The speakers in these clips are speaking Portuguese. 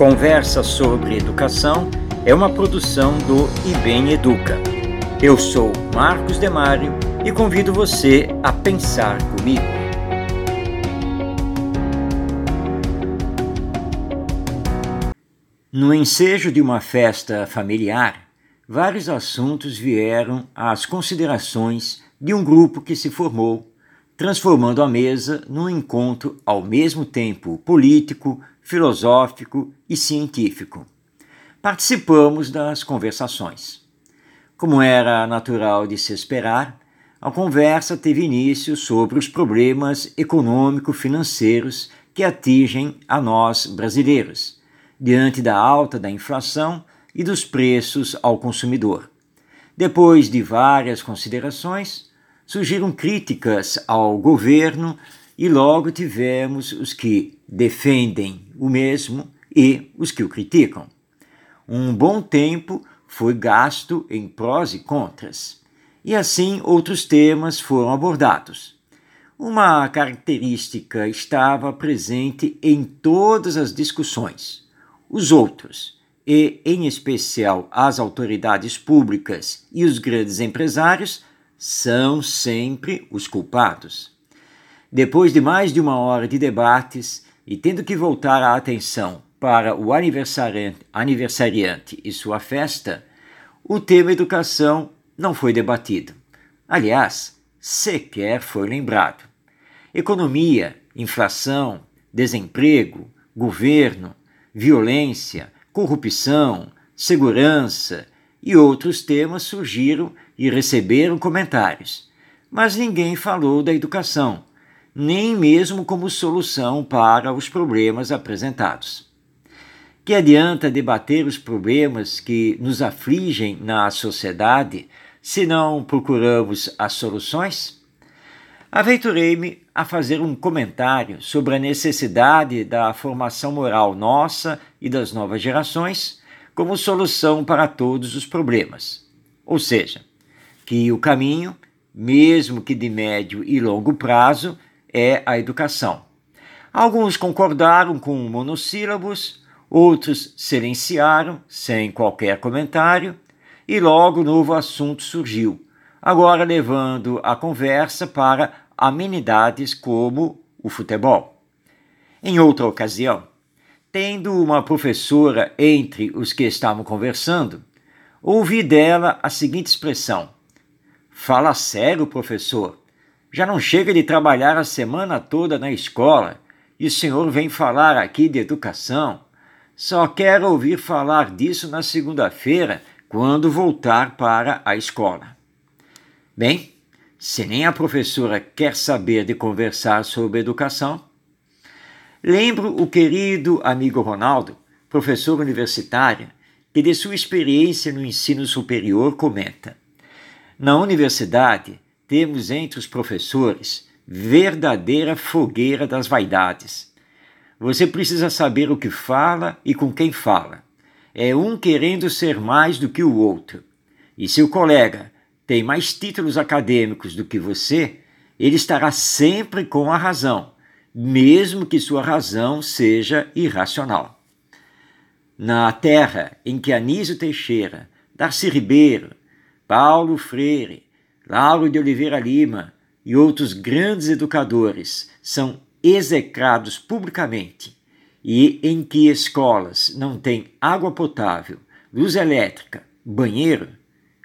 Conversa sobre Educação é uma produção do IBEM Educa. Eu sou Marcos Demário e convido você a pensar comigo. No ensejo de uma festa familiar, vários assuntos vieram às considerações de um grupo que se formou transformando a mesa num encontro ao mesmo tempo político, filosófico e científico. Participamos das conversações. Como era natural de se esperar, a conversa teve início sobre os problemas econômico-financeiros que atingem a nós brasileiros, diante da alta da inflação e dos preços ao consumidor. Depois de várias considerações, surgiram críticas ao governo e logo tivemos os que defendem o mesmo e os que o criticam. Um bom tempo foi gasto em prós e contras, e assim outros temas foram abordados. Uma característica estava presente em todas as discussões: os outros, e em especial as autoridades públicas e os grandes empresários, são sempre os culpados. Depois de mais de uma hora de debates e tendo que voltar a atenção para o aniversariante, e sua festa, o tema educação não foi debatido. Aliás, sequer foi lembrado. Economia, inflação, desemprego, governo, violência, corrupção, segurança e outros temas surgiram e receberam comentários, mas ninguém falou da educação, nem mesmo como solução para os problemas apresentados. Que adianta debater os problemas que nos afligem na sociedade se não procuramos as soluções? Aventurei-me a fazer um comentário sobre a necessidade da formação moral nossa e das novas gerações como solução para todos os problemas. Ou seja, que o caminho, mesmo que de médio e longo prazo, é a educação. Alguns concordaram com monossílabos, outros silenciaram sem qualquer comentário, e logo novo assunto surgiu, agora levando a conversa para amenidades como o futebol. Em outra ocasião, tendo uma professora entre os que estavam conversando, ouvi dela a seguinte expressão: Fala sério, professor. Já não chega de trabalhar a semana toda na escola e o senhor vem falar aqui de educação. Só quero ouvir falar disso na segunda-feira, quando voltar para a escola. Bem, se nem a professora quer saber de conversar sobre educação, lembro o querido amigo Ronaldo, professor universitário, que de sua experiência no ensino superior comenta: na universidade, temos entre os professores verdadeira fogueira das vaidades. Você precisa saber o que fala e com quem fala. É um querendo ser mais do que o outro. E se o colega tem mais títulos acadêmicos do que você, ele estará sempre com a razão, mesmo que sua razão seja irracional. Na terra em que Anísio Teixeira, Darcy Ribeiro, Paulo Freire, Lauro de Oliveira Lima e outros grandes educadores são execrados publicamente e em que escolas não têm água potável, luz elétrica, banheiro,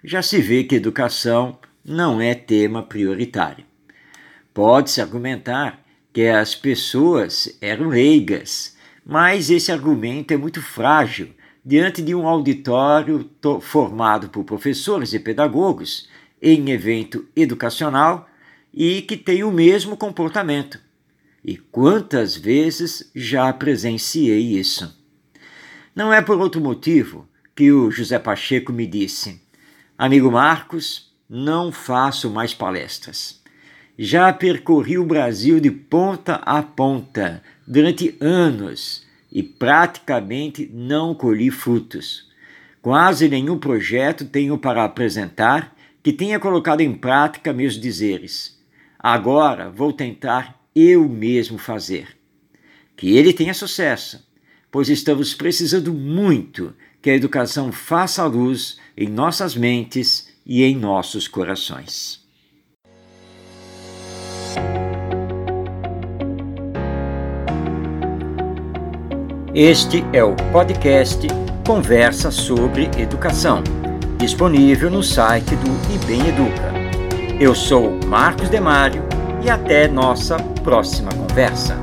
já se vê que educação não é tema prioritário. Pode-se argumentar que as pessoas eram leigas, mas esse argumento é muito frágil diante de um auditório formado por professores e pedagogos em evento educacional e que tem o mesmo comportamento. E quantas vezes já presenciei isso? Não é por outro motivo que o José Pacheco me disse: Amigo Marcos, não faço mais palestras. Já percorri o Brasil de ponta a ponta durante anos e praticamente não colhi frutos. Quase nenhum projeto tenho para apresentar que tenha colocado em prática meus dizeres. Agora vou tentar eu mesmo fazer. Que ele tenha sucesso, pois estamos precisando muito que a educação faça a luz em nossas mentes e em nossos corações. Este é o podcast Conversa sobre Educação, disponível no site do IBEM Educa. Eu sou Marcos Demário e até nossa próxima conversa.